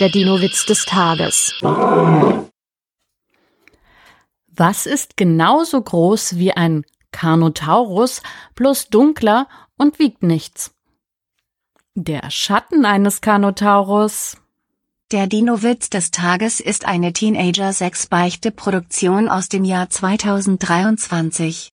Der Dino-Witz des Tages. Was ist genauso groß wie ein Carnotaurus, bloß dunkler und wiegt nichts? Der Schatten eines Carnotaurus. Der Dino-Witz des Tages ist eine Teenager-6-Beichte-Produktion aus dem Jahr 2023.